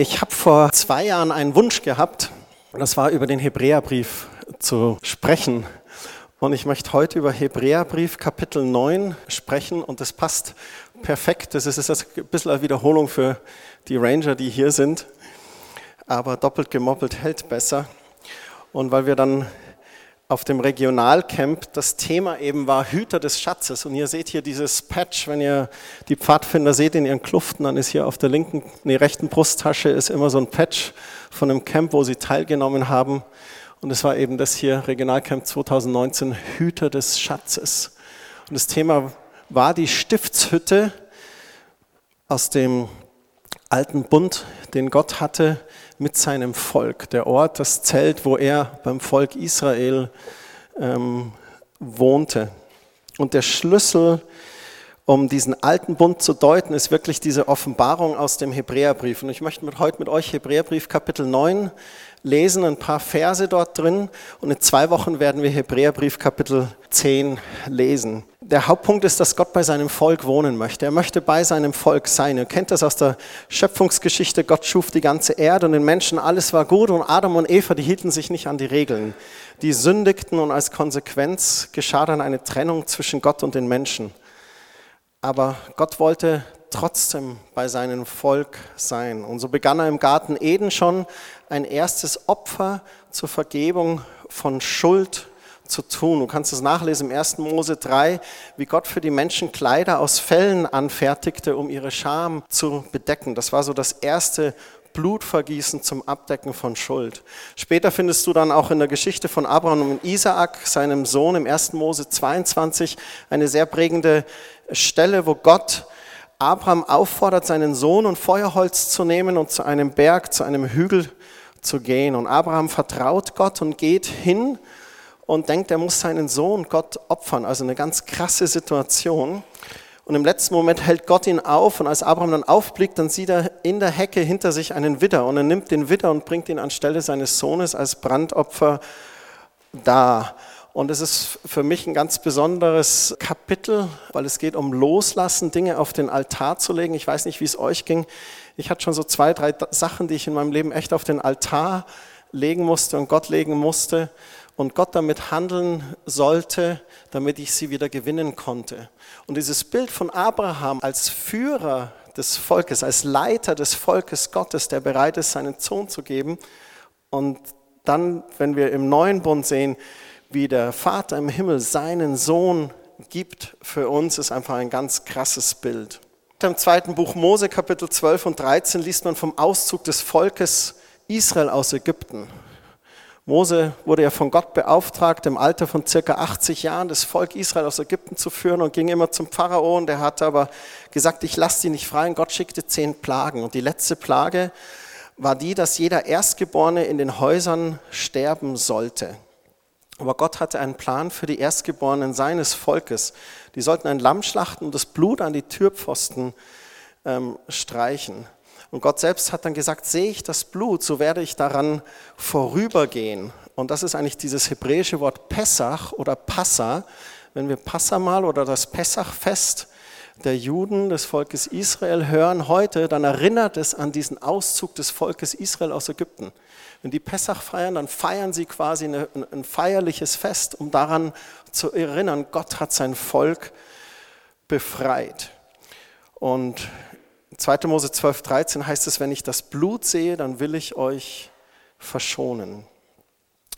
Ich habe vor zwei Jahren einen Wunsch gehabt, und das war über den Hebräerbrief zu sprechen. Und ich möchte heute über Hebräerbrief Kapitel 9 sprechen und das passt perfekt. Das ist ein bisschen eine Wiederholung für die Ranger, die hier sind. Aber doppelt gemoppelt hält besser. Und weil wir dann auf dem Regionalcamp das Thema eben war Hüter des Schatzes. Und ihr seht hier dieses Patch, wenn ihr die Pfadfinder seht in ihren Kluften, dann ist hier auf der linken, nee, rechten Brusttasche ist immer so ein Patch von einem Camp, wo sie teilgenommen haben. Und es war eben das hier, Regionalcamp 2019, Hüter des Schatzes. Und das Thema war die Stiftshütte aus dem alten Bund, den Gott hatte mit seinem Volk. Der Ort, das Zelt, wo er beim Volk Israel ähm, wohnte. Und der Schlüssel, um diesen alten Bund zu deuten, ist wirklich diese Offenbarung aus dem Hebräerbrief. Und ich möchte mit, heute mit euch Hebräerbrief Kapitel 9 lesen, ein paar Verse dort drin. Und in zwei Wochen werden wir Hebräerbrief Kapitel 10 lesen. Der Hauptpunkt ist, dass Gott bei seinem Volk wohnen möchte. Er möchte bei seinem Volk sein. Ihr kennt das aus der Schöpfungsgeschichte. Gott schuf die ganze Erde und den Menschen, alles war gut. Und Adam und Eva, die hielten sich nicht an die Regeln. Die sündigten und als Konsequenz geschah dann eine Trennung zwischen Gott und den Menschen. Aber Gott wollte trotzdem bei seinem Volk sein. Und so begann er im Garten Eden schon ein erstes Opfer zur Vergebung von Schuld zu tun. Du kannst es nachlesen im 1. Mose 3, wie Gott für die Menschen Kleider aus Fellen anfertigte, um ihre Scham zu bedecken. Das war so das erste Blutvergießen zum Abdecken von Schuld. Später findest du dann auch in der Geschichte von Abraham und Isaak, seinem Sohn im 1. Mose 22, eine sehr prägende Stelle, wo Gott Abraham auffordert, seinen Sohn und Feuerholz zu nehmen und zu einem Berg, zu einem Hügel zu gehen. Und Abraham vertraut Gott und geht hin und denkt, er muss seinen Sohn Gott opfern. Also eine ganz krasse Situation. Und im letzten Moment hält Gott ihn auf und als Abraham dann aufblickt, dann sieht er in der Hecke hinter sich einen Widder und er nimmt den Widder und bringt ihn anstelle seines Sohnes als Brandopfer dar. Und es ist für mich ein ganz besonderes Kapitel, weil es geht um Loslassen, Dinge auf den Altar zu legen. Ich weiß nicht, wie es euch ging. Ich hatte schon so zwei, drei Sachen, die ich in meinem Leben echt auf den Altar legen musste und Gott legen musste und Gott damit handeln sollte, damit ich sie wieder gewinnen konnte. Und dieses Bild von Abraham als Führer des Volkes, als Leiter des Volkes Gottes, der bereit ist, seinen Sohn zu geben. Und dann, wenn wir im neuen Bund sehen, wie der Vater im Himmel seinen Sohn gibt für uns, ist einfach ein ganz krasses Bild. Im zweiten Buch Mose, Kapitel 12 und 13, liest man vom Auszug des Volkes Israel aus Ägypten. Mose wurde ja von Gott beauftragt, im Alter von circa 80 Jahren das Volk Israel aus Ägypten zu führen und ging immer zum Pharao und der hatte aber gesagt, ich lasse die nicht frei und Gott schickte zehn Plagen. Und die letzte Plage war die, dass jeder Erstgeborene in den Häusern sterben sollte. Aber Gott hatte einen Plan für die Erstgeborenen seines Volkes. Die sollten ein Lamm schlachten und das Blut an die Türpfosten ähm, streichen. Und Gott selbst hat dann gesagt, sehe ich das Blut, so werde ich daran vorübergehen. Und das ist eigentlich dieses hebräische Wort Pessach oder Passa. Wenn wir Passamal oder das Pessachfest der Juden des Volkes Israel hören heute, dann erinnert es an diesen Auszug des Volkes Israel aus Ägypten. Wenn die Pessach feiern, dann feiern sie quasi eine, ein feierliches Fest, um daran zu erinnern, Gott hat sein Volk befreit. Und 2. Mose 12, 13 heißt es, wenn ich das Blut sehe, dann will ich euch verschonen.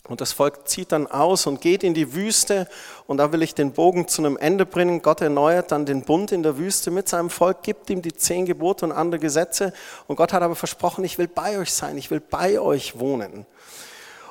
Und das Volk zieht dann aus und geht in die Wüste und da will ich den Bogen zu einem Ende bringen. Gott erneuert dann den Bund in der Wüste mit seinem Volk, gibt ihm die zehn Gebote und andere Gesetze. Und Gott hat aber versprochen, ich will bei euch sein, ich will bei euch wohnen.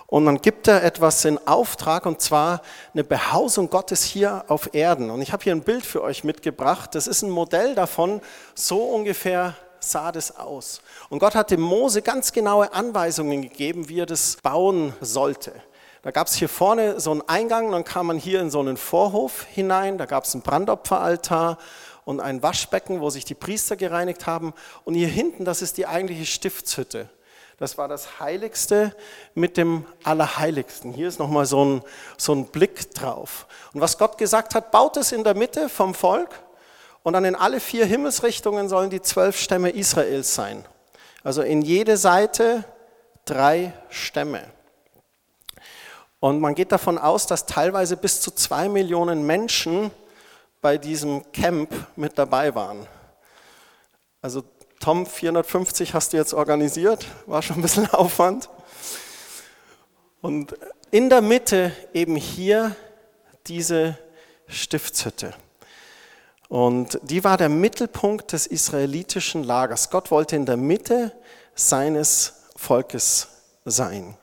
Und dann gibt er etwas in Auftrag und zwar eine Behausung Gottes hier auf Erden. Und ich habe hier ein Bild für euch mitgebracht. Das ist ein Modell davon, so ungefähr sah das aus. Und Gott hat dem Mose ganz genaue Anweisungen gegeben, wie er das bauen sollte. Da gab es hier vorne so einen Eingang, dann kam man hier in so einen Vorhof hinein, da gab es einen Brandopferaltar und ein Waschbecken, wo sich die Priester gereinigt haben. Und hier hinten, das ist die eigentliche Stiftshütte. Das war das Heiligste mit dem Allerheiligsten. Hier ist nochmal so ein, so ein Blick drauf. Und was Gott gesagt hat, baut es in der Mitte vom Volk und dann in alle vier Himmelsrichtungen sollen die zwölf Stämme Israels sein. Also in jede Seite drei Stämme. Und man geht davon aus, dass teilweise bis zu zwei Millionen Menschen bei diesem Camp mit dabei waren. Also Tom, 450 hast du jetzt organisiert, war schon ein bisschen Aufwand. Und in der Mitte eben hier diese Stiftshütte. Und die war der Mittelpunkt des israelitischen Lagers. Gott wollte in der Mitte seines Volkes sein.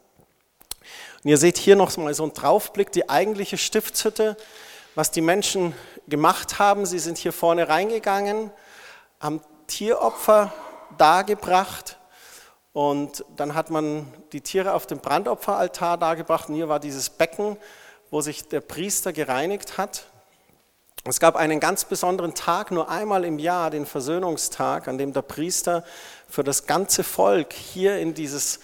Und ihr seht hier noch mal so einen Draufblick, die eigentliche Stiftshütte, was die Menschen gemacht haben. Sie sind hier vorne reingegangen, haben Tieropfer dargebracht und dann hat man die Tiere auf dem Brandopferaltar dargebracht und hier war dieses Becken, wo sich der Priester gereinigt hat. Es gab einen ganz besonderen Tag, nur einmal im Jahr, den Versöhnungstag, an dem der Priester für das ganze Volk hier in dieses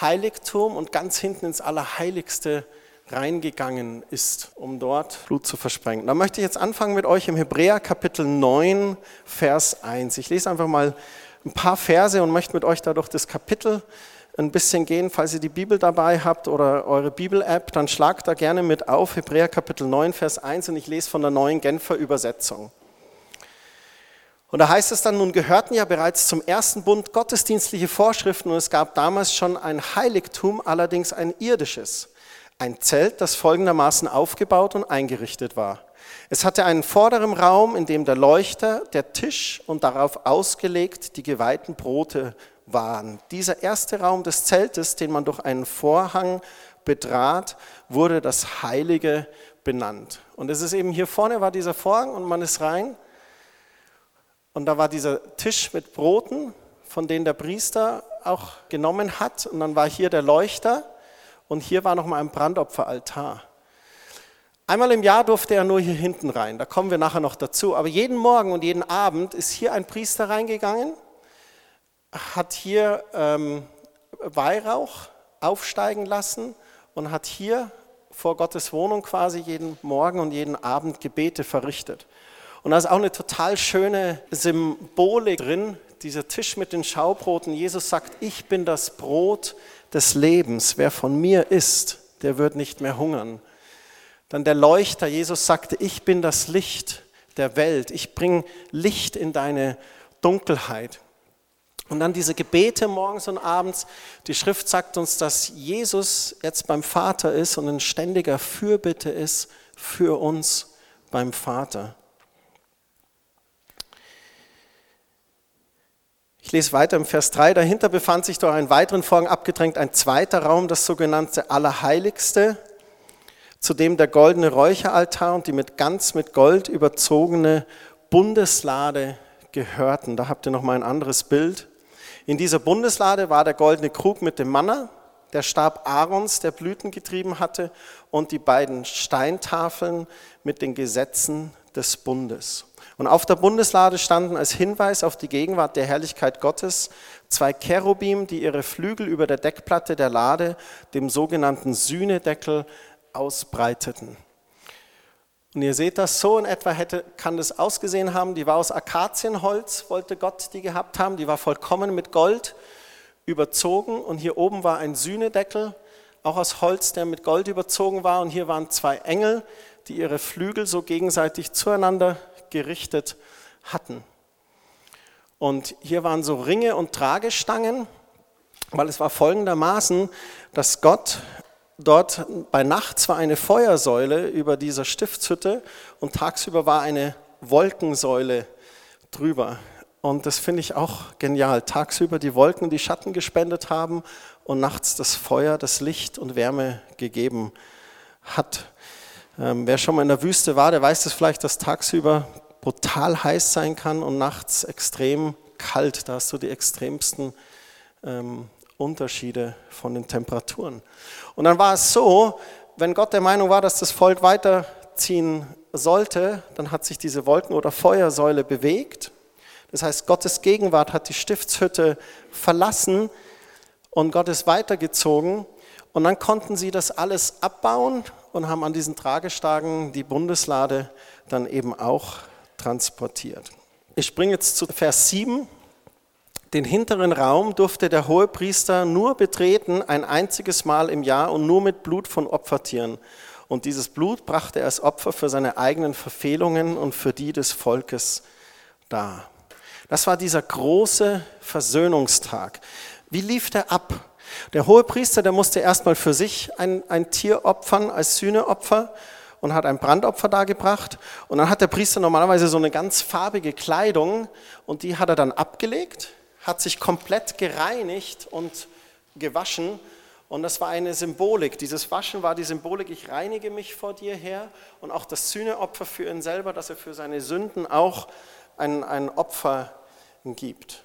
Heiligtum und ganz hinten ins Allerheiligste reingegangen ist, um dort Blut zu versprengen. Da möchte ich jetzt anfangen mit euch im Hebräer Kapitel 9, Vers 1. Ich lese einfach mal ein paar Verse und möchte mit euch da durch das Kapitel ein bisschen gehen. Falls ihr die Bibel dabei habt oder eure Bibel-App, dann schlagt da gerne mit auf, Hebräer Kapitel 9, Vers 1 und ich lese von der neuen Genfer Übersetzung. Und da heißt es dann, nun gehörten ja bereits zum ersten Bund gottesdienstliche Vorschriften und es gab damals schon ein Heiligtum, allerdings ein irdisches. Ein Zelt, das folgendermaßen aufgebaut und eingerichtet war. Es hatte einen vorderen Raum, in dem der Leuchter, der Tisch und darauf ausgelegt die geweihten Brote waren. Dieser erste Raum des Zeltes, den man durch einen Vorhang betrat, wurde das Heilige benannt. Und es ist eben hier vorne war dieser Vorhang und man ist rein. Und da war dieser Tisch mit Broten, von denen der Priester auch genommen hat. Und dann war hier der Leuchter und hier war nochmal ein Brandopferaltar. Einmal im Jahr durfte er nur hier hinten rein, da kommen wir nachher noch dazu. Aber jeden Morgen und jeden Abend ist hier ein Priester reingegangen hat hier ähm, Weihrauch aufsteigen lassen und hat hier vor Gottes Wohnung quasi jeden Morgen und jeden Abend Gebete verrichtet. Und da ist auch eine total schöne Symbolik drin, dieser Tisch mit den Schaubroten. Jesus sagt, ich bin das Brot des Lebens. Wer von mir isst, der wird nicht mehr hungern. Dann der Leuchter, Jesus sagte, ich bin das Licht der Welt. Ich bringe Licht in deine Dunkelheit. Und dann diese Gebete morgens und abends. Die Schrift sagt uns, dass Jesus jetzt beim Vater ist und ein ständiger Fürbitte ist für uns beim Vater. Ich lese weiter im Vers 3. Dahinter befand sich durch einen weiteren Vorhang abgedrängt ein zweiter Raum, das sogenannte Allerheiligste, zu dem der goldene Räucheraltar und die mit ganz mit Gold überzogene Bundeslade gehörten. Da habt ihr noch mal ein anderes Bild. In dieser Bundeslade war der goldene Krug mit dem Manna, der Stab Aarons, der Blüten getrieben hatte, und die beiden Steintafeln mit den Gesetzen des Bundes. Und auf der Bundeslade standen als Hinweis auf die Gegenwart der Herrlichkeit Gottes zwei Cherubim, die ihre Flügel über der Deckplatte der Lade, dem sogenannten Sühnedeckel, ausbreiteten. Und ihr seht das, so in etwa hätte, kann das ausgesehen haben. Die war aus Akazienholz, wollte Gott die gehabt haben. Die war vollkommen mit Gold überzogen. Und hier oben war ein Sühnedeckel, auch aus Holz, der mit Gold überzogen war. Und hier waren zwei Engel, die ihre Flügel so gegenseitig zueinander gerichtet hatten. Und hier waren so Ringe und Tragestangen, weil es war folgendermaßen, dass Gott dort bei Nacht war eine Feuersäule über dieser Stiftshütte und tagsüber war eine Wolkensäule drüber. Und das finde ich auch genial. Tagsüber die Wolken, die Schatten gespendet haben und nachts das Feuer, das Licht und Wärme gegeben hat. Ähm, wer schon mal in der Wüste war, der weiß es vielleicht, dass tagsüber brutal heiß sein kann und nachts extrem kalt. Da hast du die extremsten ähm, Unterschiede von den Temperaturen. Und dann war es so, wenn Gott der Meinung war, dass das Volk weiterziehen sollte, dann hat sich diese Wolken- oder Feuersäule bewegt. Das heißt, Gottes Gegenwart hat die Stiftshütte verlassen und Gott ist weitergezogen. Und dann konnten sie das alles abbauen und haben an diesen Tragestagen die Bundeslade dann eben auch transportiert. Ich springe jetzt zu Vers 7. Den hinteren Raum durfte der Hohepriester nur betreten ein einziges Mal im Jahr und nur mit Blut von Opfertieren. Und dieses Blut brachte er als Opfer für seine eigenen Verfehlungen und für die des Volkes dar. Das war dieser große Versöhnungstag. Wie lief der ab? Der Hohepriester, der musste erstmal für sich ein, ein Tier opfern als Sühneopfer und hat ein Brandopfer dargebracht. Und dann hat der Priester normalerweise so eine ganz farbige Kleidung und die hat er dann abgelegt, hat sich komplett gereinigt und gewaschen und das war eine Symbolik. Dieses Waschen war die Symbolik, ich reinige mich vor dir her. Und auch das Sühneopfer für ihn selber, dass er für seine Sünden auch ein, ein Opfer gibt.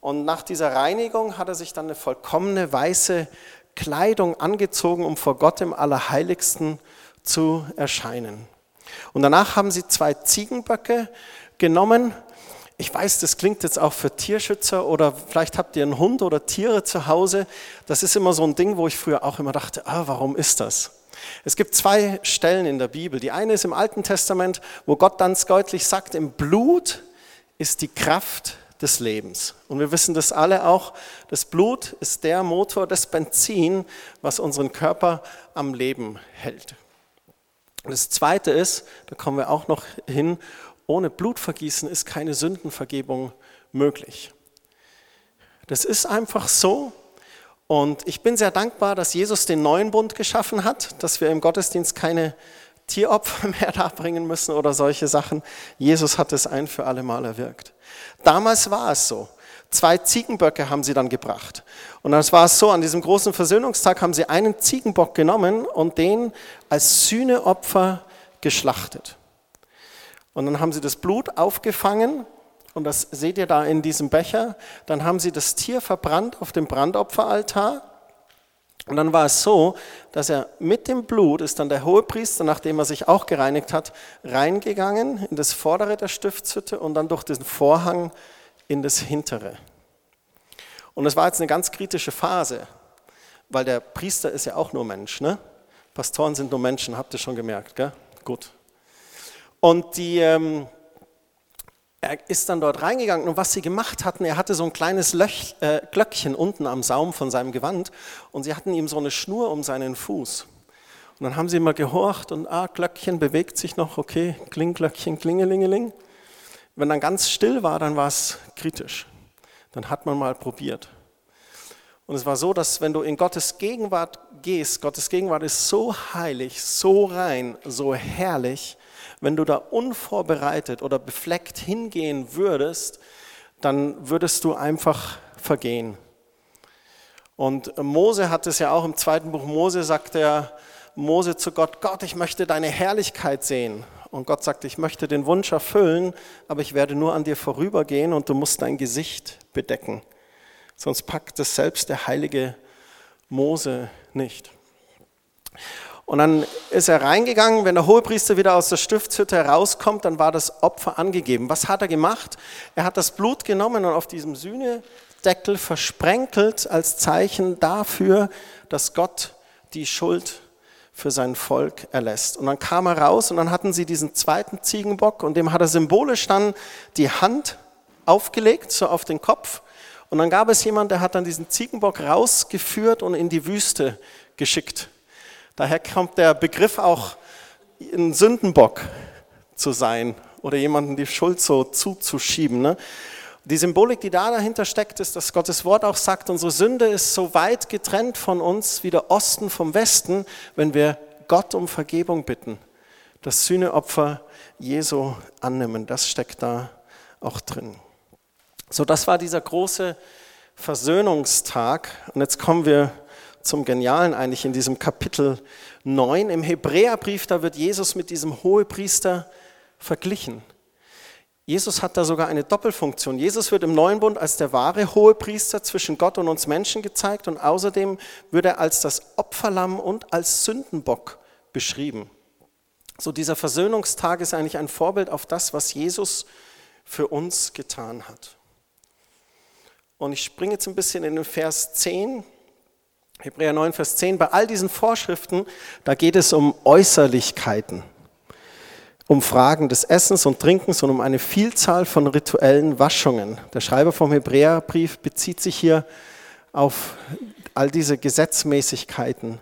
Und nach dieser Reinigung hat er sich dann eine vollkommene weiße Kleidung angezogen, um vor Gott im Allerheiligsten zu erscheinen. Und danach haben sie zwei Ziegenböcke genommen ich weiß, das klingt jetzt auch für Tierschützer oder vielleicht habt ihr einen Hund oder Tiere zu Hause. Das ist immer so ein Ding, wo ich früher auch immer dachte, ah, warum ist das? Es gibt zwei Stellen in der Bibel. Die eine ist im Alten Testament, wo Gott ganz deutlich sagt, im Blut ist die Kraft des Lebens. Und wir wissen das alle auch, das Blut ist der Motor, das Benzin, was unseren Körper am Leben hält. Das Zweite ist, da kommen wir auch noch hin, ohne Blutvergießen ist keine Sündenvergebung möglich. Das ist einfach so. Und ich bin sehr dankbar, dass Jesus den neuen Bund geschaffen hat, dass wir im Gottesdienst keine Tieropfer mehr darbringen müssen oder solche Sachen. Jesus hat es ein für alle Mal erwirkt. Damals war es so. Zwei Ziegenböcke haben sie dann gebracht. Und das war es so, an diesem großen Versöhnungstag haben sie einen Ziegenbock genommen und den als Sühneopfer geschlachtet. Und dann haben sie das Blut aufgefangen und das seht ihr da in diesem Becher. Dann haben sie das Tier verbrannt auf dem Brandopferaltar. Und dann war es so, dass er mit dem Blut ist dann der Hohepriester, nachdem er sich auch gereinigt hat, reingegangen in das vordere der Stiftshütte und dann durch den Vorhang in das hintere. Und das war jetzt eine ganz kritische Phase, weil der Priester ist ja auch nur Mensch. Ne? Pastoren sind nur Menschen, habt ihr schon gemerkt, gell? Gut. Und die, ähm, er ist dann dort reingegangen und was sie gemacht hatten, er hatte so ein kleines Löch, äh, Glöckchen unten am Saum von seinem Gewand und sie hatten ihm so eine Schnur um seinen Fuß. Und dann haben sie mal gehorcht und, ah, Glöckchen bewegt sich noch, okay, Kling, Glöckchen, Klingelingeling. Wenn dann ganz still war, dann war es kritisch. Dann hat man mal probiert. Und es war so, dass wenn du in Gottes Gegenwart gehst, Gottes Gegenwart ist so heilig, so rein, so herrlich, wenn du da unvorbereitet oder befleckt hingehen würdest, dann würdest du einfach vergehen. Und Mose hat es ja auch im zweiten Buch Mose, sagt er Mose zu Gott, Gott, ich möchte deine Herrlichkeit sehen. Und Gott sagt, ich möchte den Wunsch erfüllen, aber ich werde nur an dir vorübergehen und du musst dein Gesicht bedecken. Sonst packt es selbst der heilige Mose nicht. Und dann ist er reingegangen, wenn der Hohepriester wieder aus der Stiftshütte herauskommt, dann war das Opfer angegeben. Was hat er gemacht? Er hat das Blut genommen und auf diesem Sühnedeckel versprenkelt als Zeichen dafür, dass Gott die Schuld für sein Volk erlässt. Und dann kam er raus und dann hatten sie diesen zweiten Ziegenbock und dem hat er symbolisch dann die Hand aufgelegt, so auf den Kopf. Und dann gab es jemand, der hat dann diesen Ziegenbock rausgeführt und in die Wüste geschickt. Daher kommt der Begriff auch, ein Sündenbock zu sein oder jemanden die Schuld so zuzuschieben. Ne? Die Symbolik, die da dahinter steckt, ist, dass Gottes Wort auch sagt, unsere Sünde ist so weit getrennt von uns wie der Osten vom Westen, wenn wir Gott um Vergebung bitten. Das Sühneopfer Jesu annehmen, das steckt da auch drin. So, das war dieser große Versöhnungstag. Und jetzt kommen wir zum Genialen eigentlich in diesem Kapitel 9. Im Hebräerbrief, da wird Jesus mit diesem Hohepriester verglichen. Jesus hat da sogar eine Doppelfunktion. Jesus wird im neuen Bund als der wahre Hohepriester zwischen Gott und uns Menschen gezeigt und außerdem wird er als das Opferlamm und als Sündenbock beschrieben. So dieser Versöhnungstag ist eigentlich ein Vorbild auf das, was Jesus für uns getan hat. Und ich springe jetzt ein bisschen in den Vers 10 Hebräer 9, Vers 10, bei all diesen Vorschriften, da geht es um Äußerlichkeiten. um Fragen des Essens und Trinkens und um eine Vielzahl von rituellen Waschungen. Der Schreiber vom Hebräerbrief bezieht sich hier auf all diese Gesetzmäßigkeiten.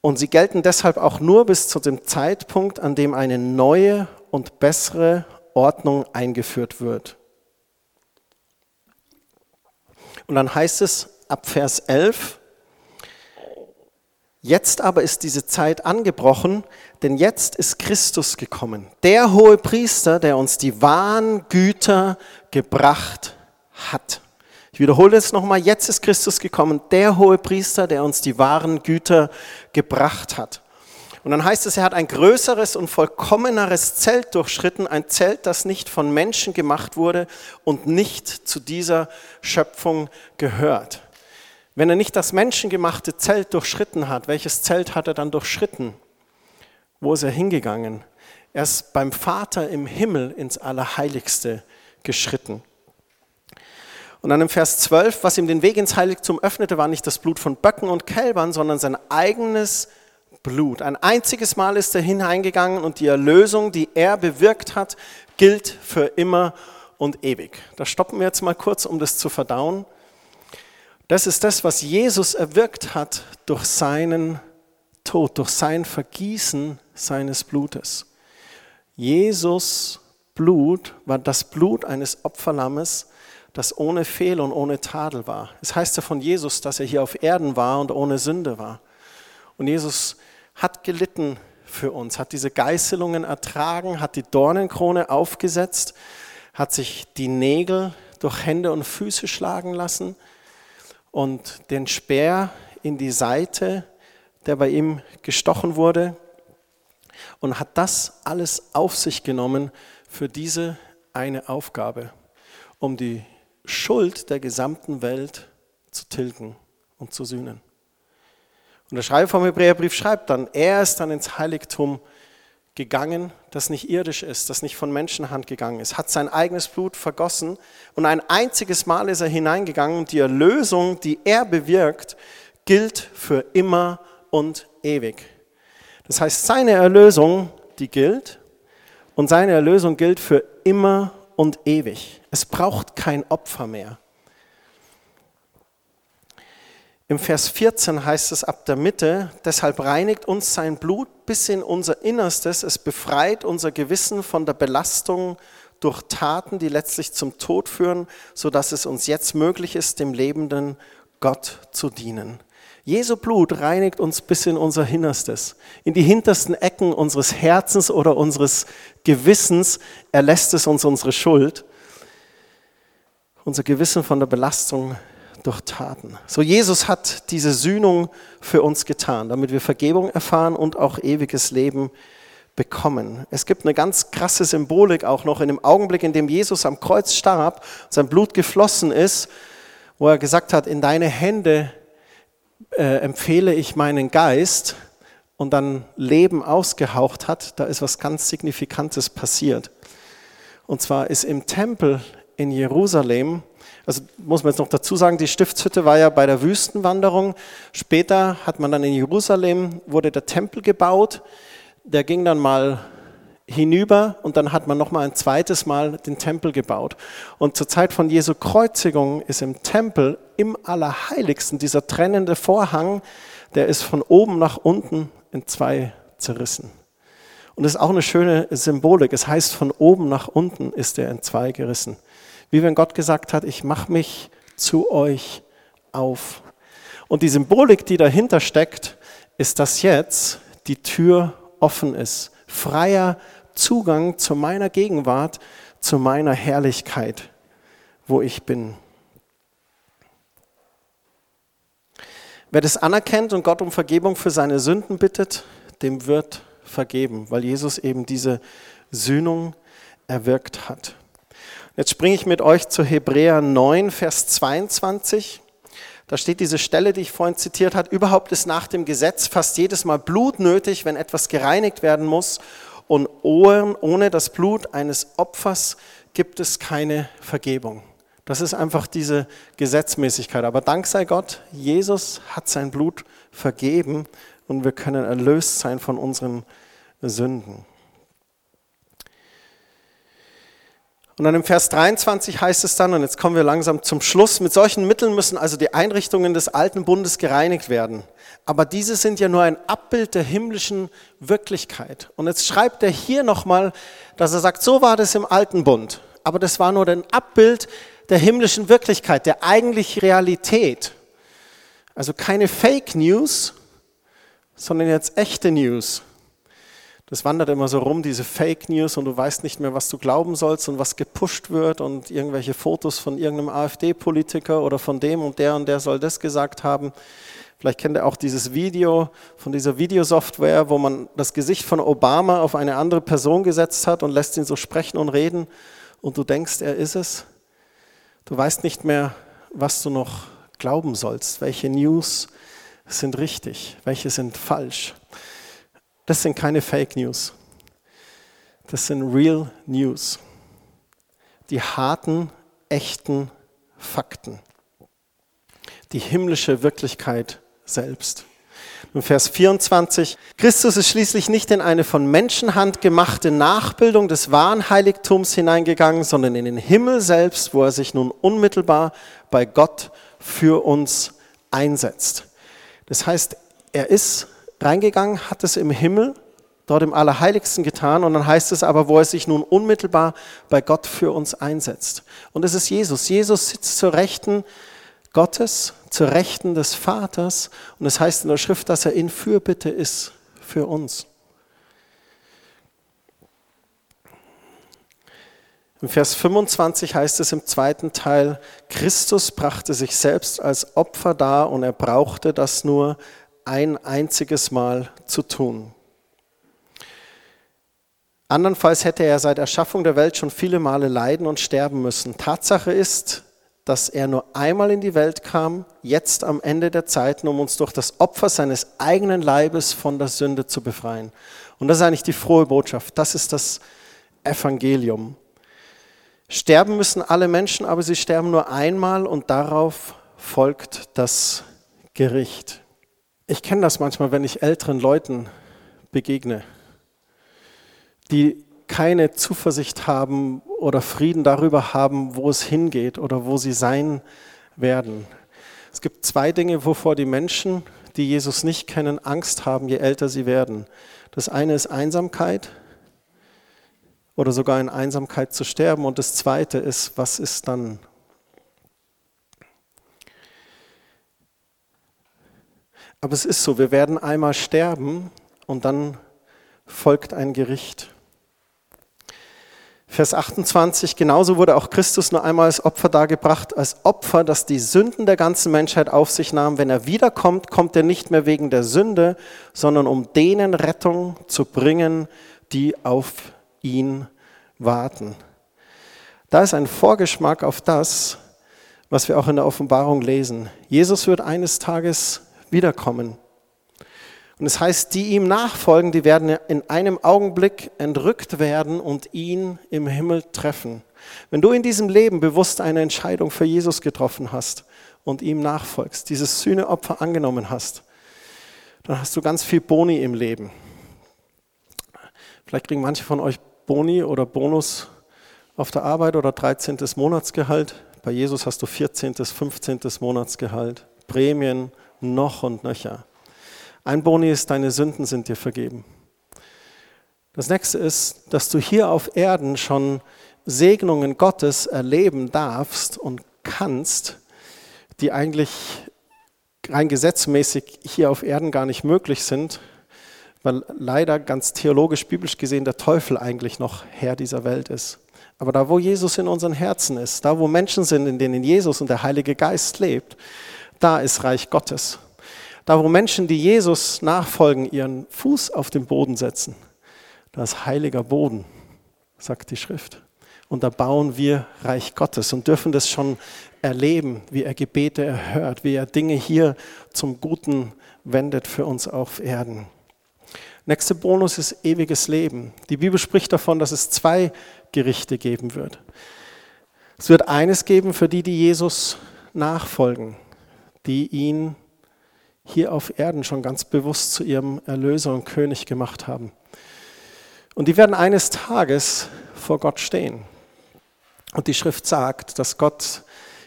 Und sie gelten deshalb auch nur bis zu dem Zeitpunkt, an dem eine neue und bessere Ordnung eingeführt wird. Und dann heißt es ab Vers 11, Jetzt aber ist diese Zeit angebrochen, denn jetzt ist Christus gekommen, der hohe Priester, der uns die wahren Güter gebracht hat. Ich wiederhole es nochmal, jetzt ist Christus gekommen, der hohe Priester, der uns die wahren Güter gebracht hat. Und dann heißt es, er hat ein größeres und vollkommeneres Zelt durchschritten, ein Zelt, das nicht von Menschen gemacht wurde und nicht zu dieser Schöpfung gehört. Wenn er nicht das menschengemachte Zelt durchschritten hat, welches Zelt hat er dann durchschritten? Wo ist er hingegangen? Er ist beim Vater im Himmel ins Allerheiligste geschritten. Und dann im Vers 12, was ihm den Weg ins Heiligtum öffnete, war nicht das Blut von Böcken und Kälbern, sondern sein eigenes Blut. Ein einziges Mal ist er hineingegangen und die Erlösung, die er bewirkt hat, gilt für immer und ewig. Da stoppen wir jetzt mal kurz, um das zu verdauen. Das ist das, was Jesus erwirkt hat durch seinen Tod, durch sein Vergießen seines Blutes. Jesus Blut war das Blut eines Opferlammes, das ohne Fehl und ohne Tadel war. Es heißt ja von Jesus, dass er hier auf Erden war und ohne Sünde war. Und Jesus hat gelitten für uns, hat diese Geißelungen ertragen, hat die Dornenkrone aufgesetzt, hat sich die Nägel durch Hände und Füße schlagen lassen, und den Speer in die Seite, der bei ihm gestochen wurde, und hat das alles auf sich genommen für diese eine Aufgabe, um die Schuld der gesamten Welt zu tilgen und zu sühnen. Und der Schreiber vom Hebräerbrief schreibt dann, er ist dann ins Heiligtum gegangen, das nicht irdisch ist, das nicht von Menschenhand gegangen ist, hat sein eigenes Blut vergossen und ein einziges Mal ist er hineingegangen und die Erlösung, die er bewirkt, gilt für immer und ewig. Das heißt, seine Erlösung, die gilt und seine Erlösung gilt für immer und ewig. Es braucht kein Opfer mehr. Im Vers 14 heißt es ab der Mitte, deshalb reinigt uns sein Blut bis in unser Innerstes, es befreit unser Gewissen von der Belastung durch Taten, die letztlich zum Tod führen, sodass es uns jetzt möglich ist, dem lebenden Gott zu dienen. Jesu Blut reinigt uns bis in unser Innerstes, in die hintersten Ecken unseres Herzens oder unseres Gewissens. Erlässt es uns unsere Schuld, unser Gewissen von der Belastung durch Taten. So Jesus hat diese Sühnung für uns getan, damit wir Vergebung erfahren und auch ewiges Leben bekommen. Es gibt eine ganz krasse Symbolik auch noch in dem Augenblick, in dem Jesus am Kreuz starb, sein Blut geflossen ist, wo er gesagt hat, in deine Hände äh, empfehle ich meinen Geist und dann Leben ausgehaucht hat, da ist was ganz Signifikantes passiert. Und zwar ist im Tempel in Jerusalem also muss man jetzt noch dazu sagen, die Stiftshütte war ja bei der Wüstenwanderung. Später hat man dann in Jerusalem, wurde der Tempel gebaut. Der ging dann mal hinüber und dann hat man nochmal ein zweites Mal den Tempel gebaut. Und zur Zeit von Jesu Kreuzigung ist im Tempel im Allerheiligsten dieser trennende Vorhang, der ist von oben nach unten in zwei zerrissen. Und das ist auch eine schöne Symbolik. Es heißt, von oben nach unten ist er in zwei gerissen. Wie wenn Gott gesagt hat, ich mache mich zu euch auf. Und die Symbolik, die dahinter steckt, ist, dass jetzt die Tür offen ist. Freier Zugang zu meiner Gegenwart, zu meiner Herrlichkeit, wo ich bin. Wer das anerkennt und Gott um Vergebung für seine Sünden bittet, dem wird vergeben, weil Jesus eben diese Sühnung erwirkt hat. Jetzt springe ich mit euch zu Hebräer 9, Vers 22. Da steht diese Stelle, die ich vorhin zitiert habe. Überhaupt ist nach dem Gesetz fast jedes Mal Blut nötig, wenn etwas gereinigt werden muss. Und ohne das Blut eines Opfers gibt es keine Vergebung. Das ist einfach diese Gesetzmäßigkeit. Aber dank sei Gott, Jesus hat sein Blut vergeben und wir können erlöst sein von unseren Sünden. Und dann im Vers 23 heißt es dann, und jetzt kommen wir langsam zum Schluss, mit solchen Mitteln müssen also die Einrichtungen des alten Bundes gereinigt werden. Aber diese sind ja nur ein Abbild der himmlischen Wirklichkeit. Und jetzt schreibt er hier nochmal, dass er sagt, so war das im alten Bund. Aber das war nur ein Abbild der himmlischen Wirklichkeit, der eigentlichen Realität. Also keine Fake News, sondern jetzt echte News. Das wandert immer so rum, diese Fake News, und du weißt nicht mehr, was du glauben sollst und was gepusht wird und irgendwelche Fotos von irgendeinem AfD-Politiker oder von dem und der und der soll das gesagt haben. Vielleicht kennt ihr auch dieses Video von dieser Videosoftware, wo man das Gesicht von Obama auf eine andere Person gesetzt hat und lässt ihn so sprechen und reden und du denkst, er ist es. Du weißt nicht mehr, was du noch glauben sollst, welche News sind richtig, welche sind falsch. Das sind keine Fake News. Das sind Real News. Die harten, echten Fakten. Die himmlische Wirklichkeit selbst. In Vers 24, Christus ist schließlich nicht in eine von Menschenhand gemachte Nachbildung des wahren Heiligtums hineingegangen, sondern in den Himmel selbst, wo er sich nun unmittelbar bei Gott für uns einsetzt. Das heißt, er ist reingegangen, hat es im Himmel, dort im Allerheiligsten getan und dann heißt es aber, wo er sich nun unmittelbar bei Gott für uns einsetzt. Und es ist Jesus. Jesus sitzt zur Rechten Gottes, zur Rechten des Vaters und es heißt in der Schrift, dass er in Fürbitte ist für uns. Im Vers 25 heißt es im zweiten Teil, Christus brachte sich selbst als Opfer dar und er brauchte das nur ein einziges Mal zu tun. Andernfalls hätte er seit Erschaffung der Welt schon viele Male leiden und sterben müssen. Tatsache ist, dass er nur einmal in die Welt kam, jetzt am Ende der Zeiten, um uns durch das Opfer seines eigenen Leibes von der Sünde zu befreien. Und das ist eigentlich die frohe Botschaft. Das ist das Evangelium. Sterben müssen alle Menschen, aber sie sterben nur einmal und darauf folgt das Gericht. Ich kenne das manchmal, wenn ich älteren Leuten begegne, die keine Zuversicht haben oder Frieden darüber haben, wo es hingeht oder wo sie sein werden. Es gibt zwei Dinge, wovor die Menschen, die Jesus nicht kennen, Angst haben, je älter sie werden. Das eine ist Einsamkeit oder sogar in Einsamkeit zu sterben. Und das zweite ist, was ist dann? Aber es ist so, wir werden einmal sterben und dann folgt ein Gericht. Vers 28, genauso wurde auch Christus nur einmal als Opfer dargebracht, als Opfer, das die Sünden der ganzen Menschheit auf sich nahm. Wenn er wiederkommt, kommt er nicht mehr wegen der Sünde, sondern um denen Rettung zu bringen, die auf ihn warten. Da ist ein Vorgeschmack auf das, was wir auch in der Offenbarung lesen. Jesus wird eines Tages wiederkommen. Und es heißt, die ihm nachfolgen, die werden in einem Augenblick entrückt werden und ihn im Himmel treffen. Wenn du in diesem Leben bewusst eine Entscheidung für Jesus getroffen hast und ihm nachfolgst, dieses Sühneopfer angenommen hast, dann hast du ganz viel Boni im Leben. Vielleicht kriegen manche von euch Boni oder Bonus auf der Arbeit oder 13. Monatsgehalt. Bei Jesus hast du 14., 15. Monatsgehalt, Prämien, noch und nöcher. Ein Boni ist, deine Sünden sind dir vergeben. Das nächste ist, dass du hier auf Erden schon Segnungen Gottes erleben darfst und kannst, die eigentlich rein gesetzmäßig hier auf Erden gar nicht möglich sind, weil leider ganz theologisch, biblisch gesehen der Teufel eigentlich noch Herr dieser Welt ist. Aber da, wo Jesus in unseren Herzen ist, da, wo Menschen sind, in denen Jesus und der Heilige Geist lebt, da ist Reich Gottes. Da, wo Menschen, die Jesus nachfolgen, ihren Fuß auf den Boden setzen, da ist heiliger Boden, sagt die Schrift. Und da bauen wir Reich Gottes und dürfen das schon erleben, wie er Gebete erhört, wie er Dinge hier zum Guten wendet für uns auf Erden. Nächster Bonus ist ewiges Leben. Die Bibel spricht davon, dass es zwei Gerichte geben wird. Es wird eines geben für die, die Jesus nachfolgen, die ihn hier auf Erden schon ganz bewusst zu ihrem Erlöser und König gemacht haben. Und die werden eines Tages vor Gott stehen. Und die Schrift sagt, dass Gott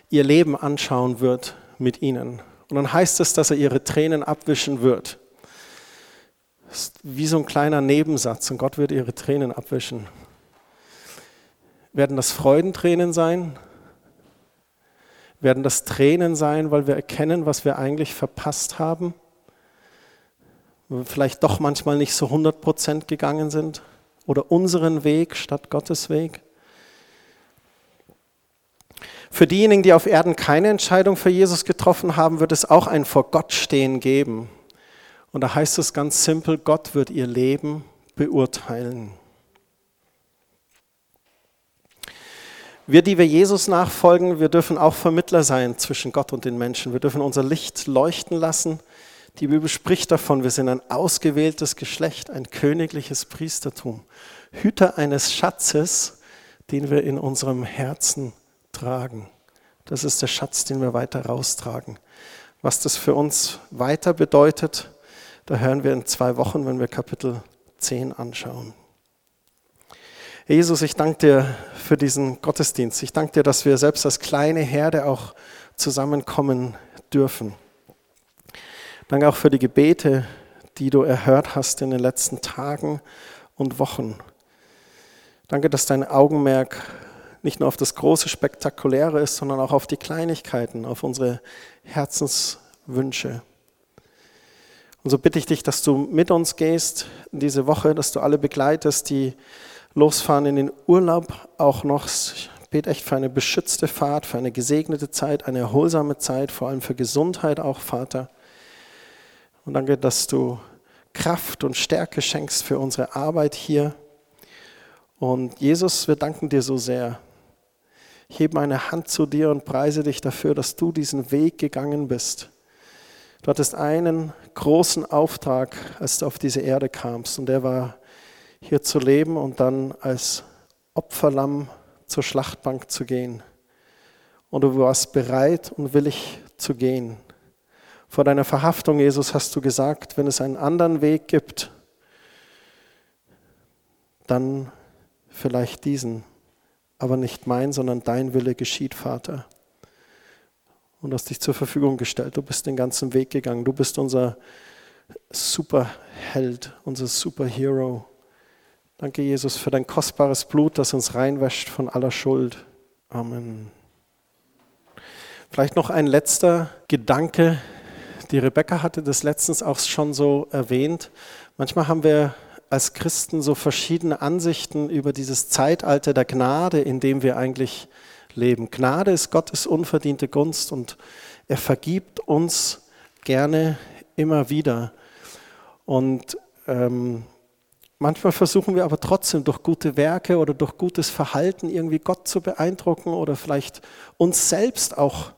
ihr Leben anschauen wird mit ihnen. Und dann heißt es, dass er ihre Tränen abwischen wird. Das ist wie so ein kleiner Nebensatz und Gott wird ihre Tränen abwischen. Werden das Freudentränen sein? Werden das Tränen sein, weil wir erkennen, was wir eigentlich verpasst haben? Vielleicht doch manchmal nicht so 100% gegangen sind? Oder unseren Weg statt Gottes Weg? Für diejenigen, die auf Erden keine Entscheidung für Jesus getroffen haben, wird es auch ein Vor Gott stehen geben. Und da heißt es ganz simpel, Gott wird ihr Leben beurteilen. Wir, die wir Jesus nachfolgen, wir dürfen auch Vermittler sein zwischen Gott und den Menschen. Wir dürfen unser Licht leuchten lassen. Die Bibel spricht davon, wir sind ein ausgewähltes Geschlecht, ein königliches Priestertum, Hüter eines Schatzes, den wir in unserem Herzen tragen. Das ist der Schatz, den wir weiter raustragen. Was das für uns weiter bedeutet, da hören wir in zwei Wochen, wenn wir Kapitel 10 anschauen. Jesus, ich danke dir für diesen Gottesdienst. Ich danke dir, dass wir selbst als kleine Herde auch zusammenkommen dürfen. Danke auch für die Gebete, die du erhört hast in den letzten Tagen und Wochen. Danke, dass dein Augenmerk nicht nur auf das große Spektakuläre ist, sondern auch auf die Kleinigkeiten, auf unsere Herzenswünsche. Und so bitte ich dich, dass du mit uns gehst in diese Woche, dass du alle begleitest, die losfahren in den Urlaub auch noch. Ich bete echt für eine beschützte Fahrt, für eine gesegnete Zeit, eine erholsame Zeit, vor allem für Gesundheit auch, Vater. Und danke, dass du Kraft und Stärke schenkst für unsere Arbeit hier. Und Jesus, wir danken dir so sehr. Ich hebe meine Hand zu dir und preise dich dafür, dass du diesen Weg gegangen bist. Du hattest einen großen Auftrag, als du auf diese Erde kamst, und der war hier zu leben und dann als Opferlamm zur Schlachtbank zu gehen. Und du warst bereit und willig zu gehen. Vor deiner Verhaftung, Jesus, hast du gesagt, wenn es einen anderen Weg gibt, dann vielleicht diesen, aber nicht mein, sondern dein Wille geschieht, Vater. Und hast dich zur Verfügung gestellt. Du bist den ganzen Weg gegangen. Du bist unser Superheld, unser Superhero. Danke, Jesus, für dein kostbares Blut, das uns reinwäscht von aller Schuld. Amen. Vielleicht noch ein letzter Gedanke. Die Rebecca hatte das letztens auch schon so erwähnt. Manchmal haben wir als Christen so verschiedene Ansichten über dieses Zeitalter der Gnade, in dem wir eigentlich leben. Gnade ist Gottes unverdiente Gunst und er vergibt uns gerne immer wieder. Und ähm, Manchmal versuchen wir aber trotzdem durch gute Werke oder durch gutes Verhalten irgendwie Gott zu beeindrucken oder vielleicht uns selbst auch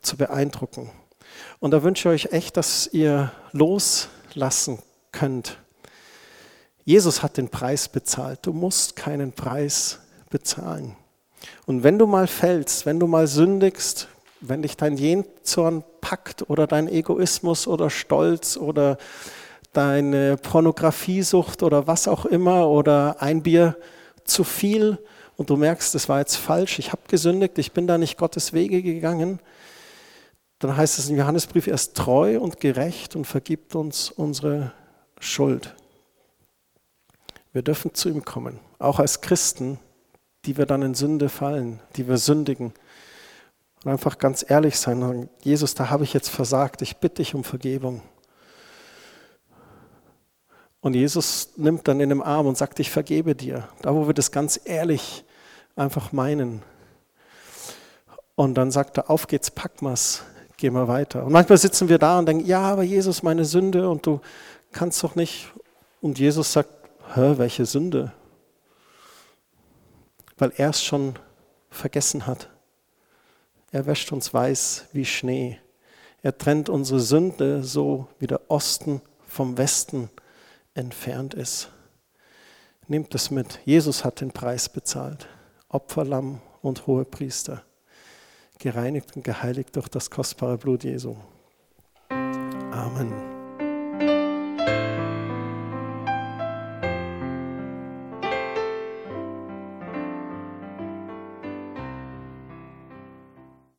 zu beeindrucken. Und da wünsche ich euch echt, dass ihr loslassen könnt. Jesus hat den Preis bezahlt. Du musst keinen Preis bezahlen. Und wenn du mal fällst, wenn du mal sündigst, wenn dich dein Jenzorn packt oder dein Egoismus oder Stolz oder deine Pornografiesucht oder was auch immer oder ein Bier zu viel und du merkst, das war jetzt falsch, ich habe gesündigt, ich bin da nicht Gottes Wege gegangen, dann heißt es im Johannesbrief, er ist treu und gerecht und vergibt uns unsere Schuld. Wir dürfen zu ihm kommen, auch als Christen, die wir dann in Sünde fallen, die wir sündigen. Und einfach ganz ehrlich sein, Jesus, da habe ich jetzt versagt, ich bitte dich um Vergebung. Und Jesus nimmt dann in den Arm und sagt, ich vergebe dir. Da, wo wir das ganz ehrlich einfach meinen. Und dann sagt er, auf geht's, pack mal's, geh mal weiter. Und manchmal sitzen wir da und denken, ja, aber Jesus, meine Sünde und du kannst doch nicht. Und Jesus sagt, hä, welche Sünde? Weil er es schon vergessen hat. Er wäscht uns weiß wie Schnee. Er trennt unsere Sünde so wie der Osten vom Westen entfernt ist. Nehmt es mit. Jesus hat den Preis bezahlt. Opferlamm und Hohepriester. Gereinigt und geheiligt durch das kostbare Blut Jesu. Amen.